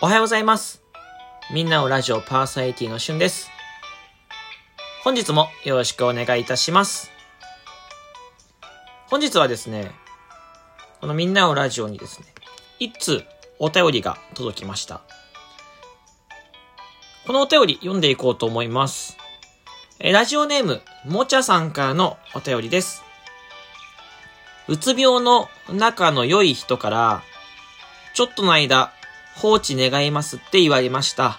おはようございます。みんなをラジオパーソナリティのしゅんです。本日もよろしくお願いいたします。本日はですね、このみんなをラジオにですね、一通お便りが届きました。このお便り読んでいこうと思います。ラジオネーム、もちゃさんからのお便りです。うつ病の仲の良い人から、ちょっとの間、放置願いますって言われました。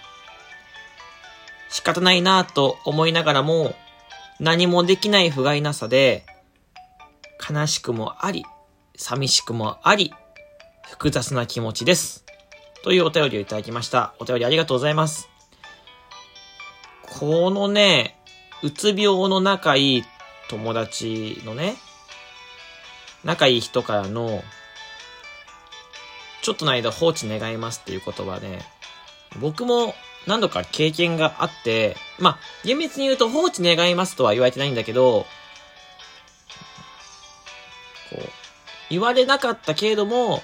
仕方ないなぁと思いながらも、何もできない不甲斐なさで、悲しくもあり、寂しくもあり、複雑な気持ちです。というお便りをいただきました。お便りありがとうございます。このね、うつ病の仲いい友達のね、仲いい人からの、ちょっとの間放置願いますっていう言葉ね、僕も何度か経験があって、まあ、厳密に言うと放置願いますとは言われてないんだけど、こう、言われなかったけれども、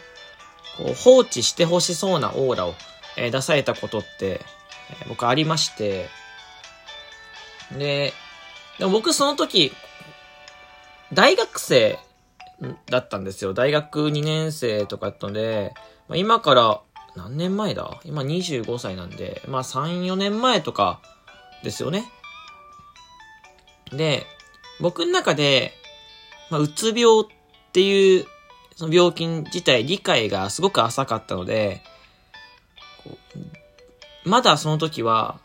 こう放置してほしそうなオーラを、えー出されたことって、えー僕ありまして、で、でも僕その時、大学生だったんですよ。大学2年生とかだったので、まあ、今から何年前だ？今25歳なんで、まあ3、4年前とかですよね。で、僕の中で、まあ、うつ病っていうその病気自体理解がすごく浅かったので、まだその時は、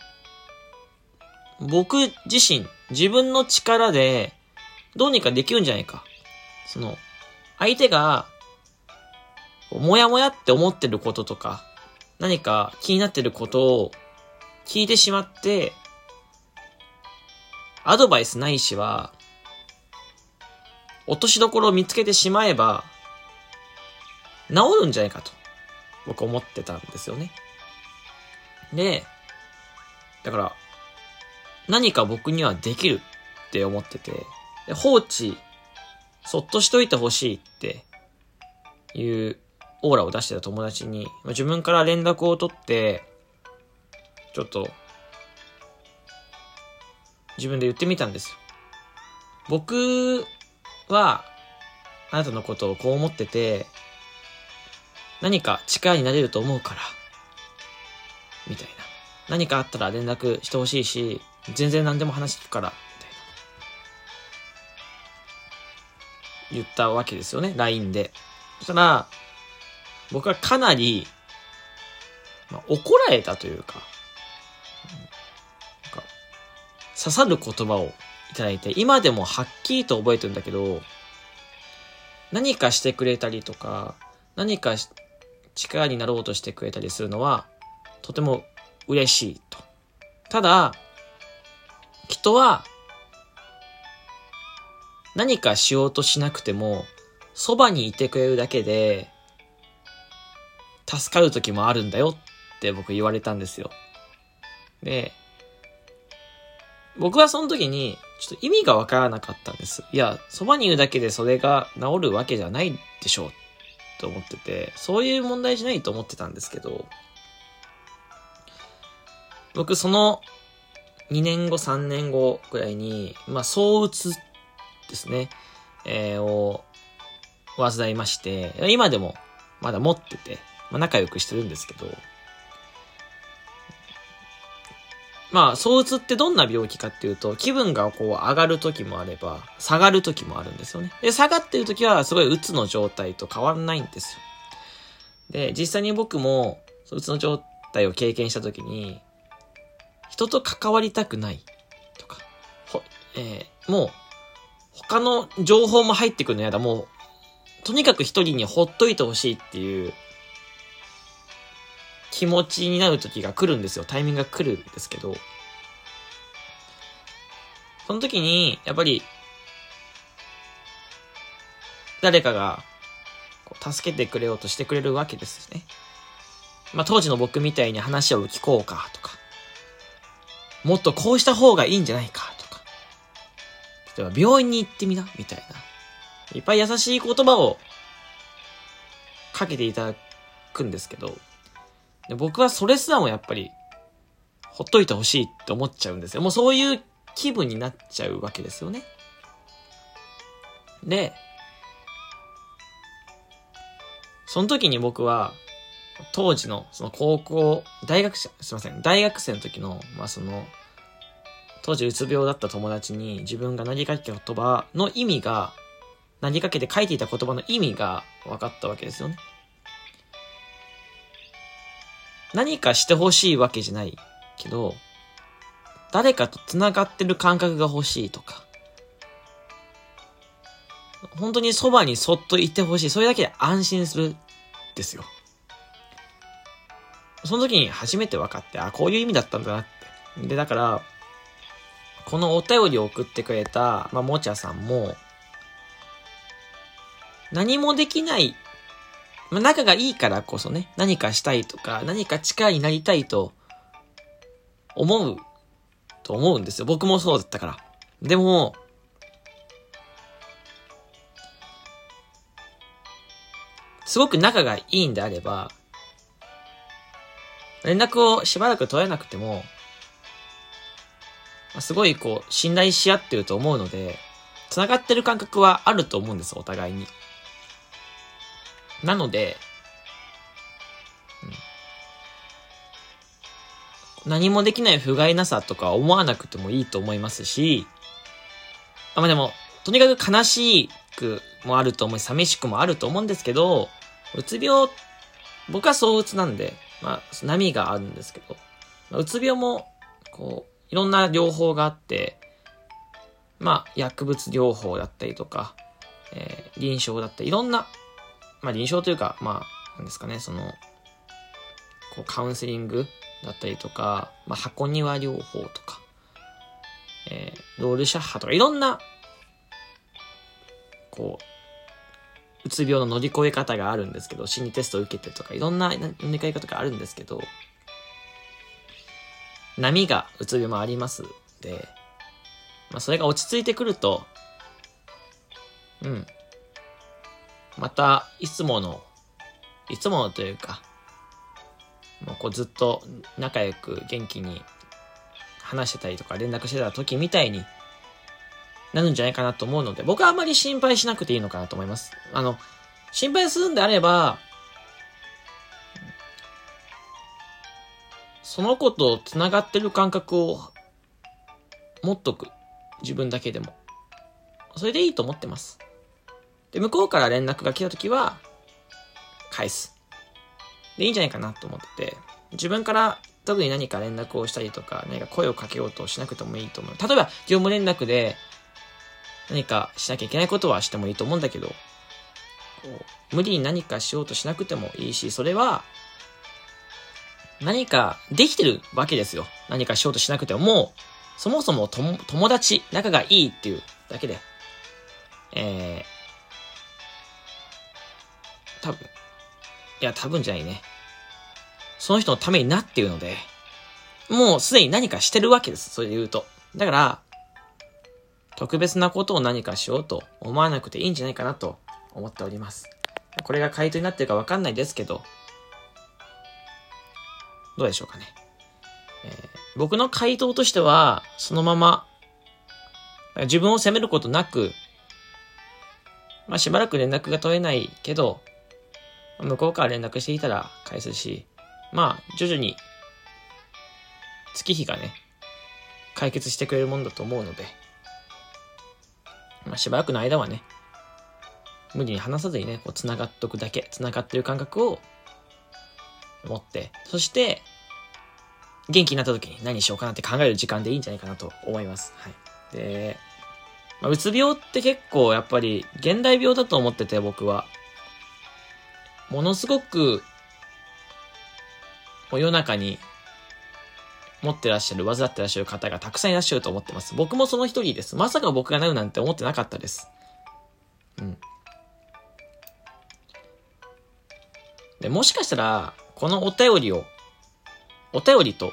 僕自身、自分の力でどうにかできるんじゃないか。その、相手が、もやもやって思ってることとか、何か気になってることを聞いてしまって、アドバイスないしは、落としどころを見つけてしまえば、治るんじゃないかと、僕思ってたんですよね。で、だから、何か僕にはできるって思ってて、放置、そっとしといてほしいっていうオーラを出してた友達に、自分から連絡を取って、ちょっと、自分で言ってみたんです。僕は、あなたのことをこう思ってて、何か力になれると思うから、みたいな。何かあったら連絡してほしいし、全然何でも話聞くから、言ったわけですよね、LINE で。そしたら、僕はかなり、まあ、怒られたというか、なんか刺さる言葉をいただいて、今でもはっきりと覚えてるんだけど、何かしてくれたりとか、何か力になろうとしてくれたりするのは、とても嬉しいと。ただ、人は、何かしようとしなくても、そばにいてくれるだけで、助かる時もあるんだよって僕言われたんですよ。で、僕はその時に、ちょっと意味がわからなかったんです。いや、そばにいるだけでそれが治るわけじゃないでしょうと思ってて、そういう問題じゃないと思ってたんですけど、僕その2年後、3年後ぐらいに、まあ、躁うつですね、えーを患いまして、今でもまだ持ってて、まあ、仲良くしてるんですけど、まあ、躁うつってどんな病気かっていうと、気分がこう上がる時もあれば、下がる時もあるんですよね。で、下がってる時はすごいうつの状態と変わらないんですよ。で、実際に僕も、うつの状態を経験した時に、人と関わりたくないとか、ほ、えーもう、他の情報も入ってくるのやだ、もう、とにかく一人にほっといてほしいっていう、気持ちになる時が来るんですよ。タイミングが来るんですけど、その時に、やっぱり、誰かが、助けてくれようとしてくれるわけですね。まあ、当時の僕みたいに話を聞こうかとか、もっとこうした方がいいんじゃないか、えば病院に行ってみな、みたいな。いっぱい優しい言葉をかけていただくんですけど、で僕はそれすらもやっぱり、ほっといてほしいって思っちゃうんですよ。もうそういう気分になっちゃうわけですよね。で、その時に僕は、当時の、その高校、大学生、すいません、大学生の時の、まあその、当時うつ病だった友達に自分が投げかけた言葉の意味が、投げかけて書いていた言葉の意味が分かったわけですよね。何かしてほしいわけじゃないけど、誰かと繋がってる感覚が欲しいとか、本当にそばにそっといてほしい。それだけで安心する。ですよ。その時に初めて分かって、あ、こういう意味だったんだなって。で、だから、このお便りを送ってくれた、まあ、もちゃさんも、何もできない、まあ、仲がいいからこそね、何かしたいとか、何か力になりたいと、思う、と思うんですよ。僕もそうだったから。でも、すごく仲がいいんであれば、連絡をしばらく取れなくても、すごいこう、信頼し合ってると思うので、繋がってる感覚はあると思うんです、お互いに。なので、うん、何もできない不甲斐なさとか思わなくてもいいと思いますし、あ、まあ、でも、とにかく悲しくもあると思い、寂しくもあると思うんですけど、うつ病、僕はそううつなんで、まあ、波があるんですけど、うつ病も、こう、いろんな療法があって、まあ、薬物療法だったりとか、えー、臨床だったり、いろんな、まあ、臨床というか、まあ、なんですかね、その、こう、カウンセリングだったりとか、まあ、箱庭療法とか、えー、ロールシャッハとか、いろんな、こう、うつ病の乗り越え方があるんですけど、心理テストを受けてとか、いろんな乗り越え方があるんですけど、波がうつ病もありますで、まあ、それが落ち着いてくると、うん。また、いつもの、いつものというか、もうこうずっと仲良く元気に話してたりとか連絡してた時みたいになるんじゃないかなと思うので、僕はあんまり心配しなくていいのかなと思います。あの、心配するんであれば、その子と繋がってる感覚を持っとく。自分だけでも。それでいいと思ってます。で、向こうから連絡が来た時は、返す。で、いいんじゃないかなと思ってて、自分から特に何か連絡をしたりとか、何か声をかけようとしなくてもいいと思う。例えば、業務連絡で何かしなきゃいけないことはしてもいいと思うんだけど、こう無理に何かしようとしなくてもいいし、それは何かできてるわけですよ。何かしようとしなくても、もう、そもそも友達、仲がいいっていうだけで、えー、多分、いや、多分じゃないね。その人のためになっているので、もうすでに何かしてるわけです。それで言うと。だから、特別なことを何かしようと思わなくていいんじゃないかなと思っております。これが回答になってるかわかんないですけど、どうでしょうかね。えー、僕の回答としては、そのまま、自分を責めることなく、まあしばらく連絡が取れないけど、向こうから連絡していたら返すし、まあ徐々に月日がね、解決してくれるもんだと思うので、まあしばらくの間はね、無理に話さずにね、こう繋がっとくだけ、繋がってる感覚を持って、そして、元気になった時に何しようかなって考える時間でいいんじゃないかなと思います。はい。で、まあ、うつ病って結構やっぱり現代病だと思ってて僕は。ものすごく、世の中に持ってらっしゃる、患ってらっしゃる方がたくさんいらっしゃると思ってます。僕もその一人です。まさか僕がなるなんて思ってなかったです。うん。で、もしかしたら、このお便りを、お便りと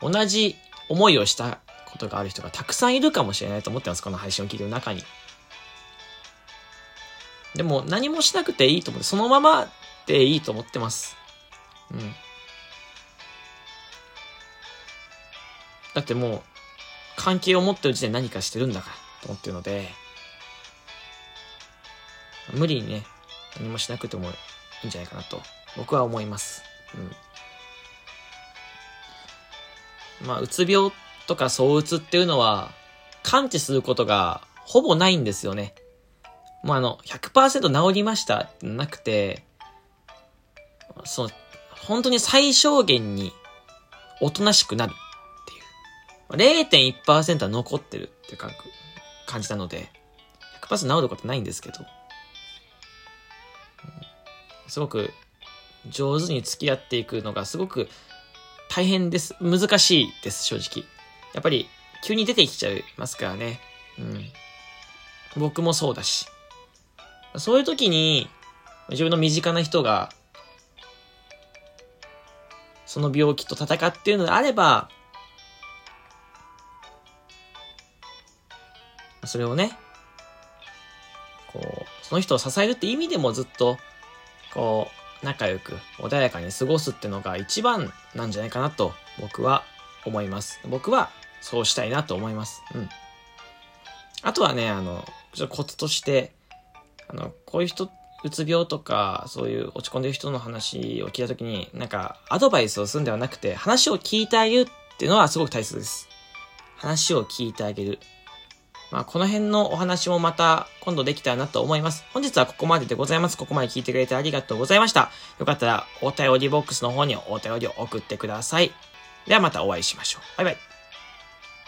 同じ思いをしたことがある人がたくさんいるかもしれないと思ってます。この配信を聞いてる中に。でも何もしなくていいと思って、そのままでいいと思ってます。うん。だってもう、関係を持ってる時点で何かしてるんだからと思ってるので、無理にね、何もしなくてもいいんじゃないかなと、僕は思います。うん。まあ、うつ病とか躁うつっていうのは、感知することがほぼないんですよね。もうあの、100%治りましたってなくて、その、本当に最小限におとなしくなるっていう。0.1%は残ってるって感感じなので、100%治ることないんですけど、すごく上手に付き合っていくのがすごく大変です。難しいです、正直。やっぱり、急に出てきちゃいますからね。うん。僕もそうだし。そういう時に、自分の身近な人が、その病気と戦っているのであれば、それをね、こう、その人を支えるって意味でもずっと、こう、仲良く、穏やかに過ごすってのが一番なんじゃないかなと、僕は思います。僕は、そうしたいなと思います。うん。あとはね、あの、ちょっとコツとして、あの、こういう人、うつ病とか、そういう落ち込んでる人の話を聞いたときに、なんか、アドバイスをするんではなくて、話を聞いてあげるっていうのはすごく大切です。話を聞いてあげる。まあ、この辺のお話もまた今度できたらなと思います。本日はここまででございます。ここまで聞いてくれてありがとうございました。よかったらお便りボックスの方にお便りを送ってください。ではまたお会いしましょう。バイバイ。